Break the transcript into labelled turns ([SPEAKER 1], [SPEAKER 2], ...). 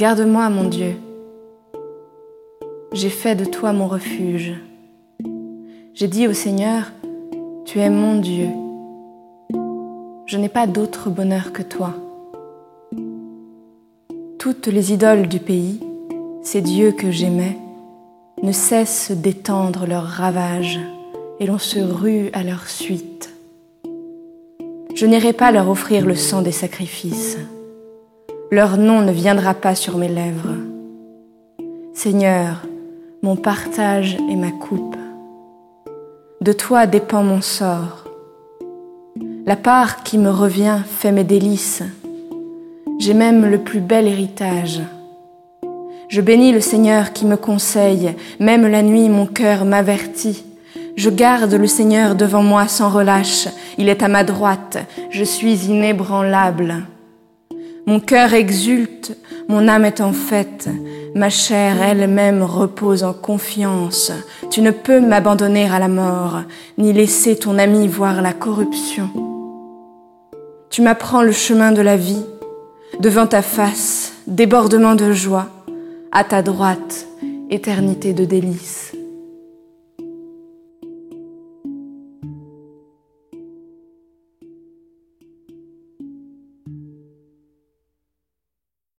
[SPEAKER 1] Garde-moi, mon Dieu. J'ai fait de toi mon refuge. J'ai dit au Seigneur, tu es mon Dieu. Je n'ai pas d'autre bonheur que toi. Toutes les idoles du pays, ces dieux que j'aimais, ne cessent d'étendre leurs ravages et l'on se rue à leur suite. Je n'irai pas leur offrir le sang des sacrifices. Leur nom ne viendra pas sur mes lèvres. Seigneur, mon partage et ma coupe. De toi dépend mon sort. La part qui me revient fait mes délices. J'ai même le plus bel héritage. Je bénis le Seigneur qui me conseille, même la nuit mon cœur m'avertit. Je garde le Seigneur devant moi sans relâche, il est à ma droite, je suis inébranlable. Mon cœur exulte, mon âme est en fête, ma chair elle-même repose en confiance. Tu ne peux m'abandonner à la mort, ni laisser ton ami voir la corruption. Tu m'apprends le chemin de la vie, devant ta face, débordement de joie, à ta droite, éternité de délices.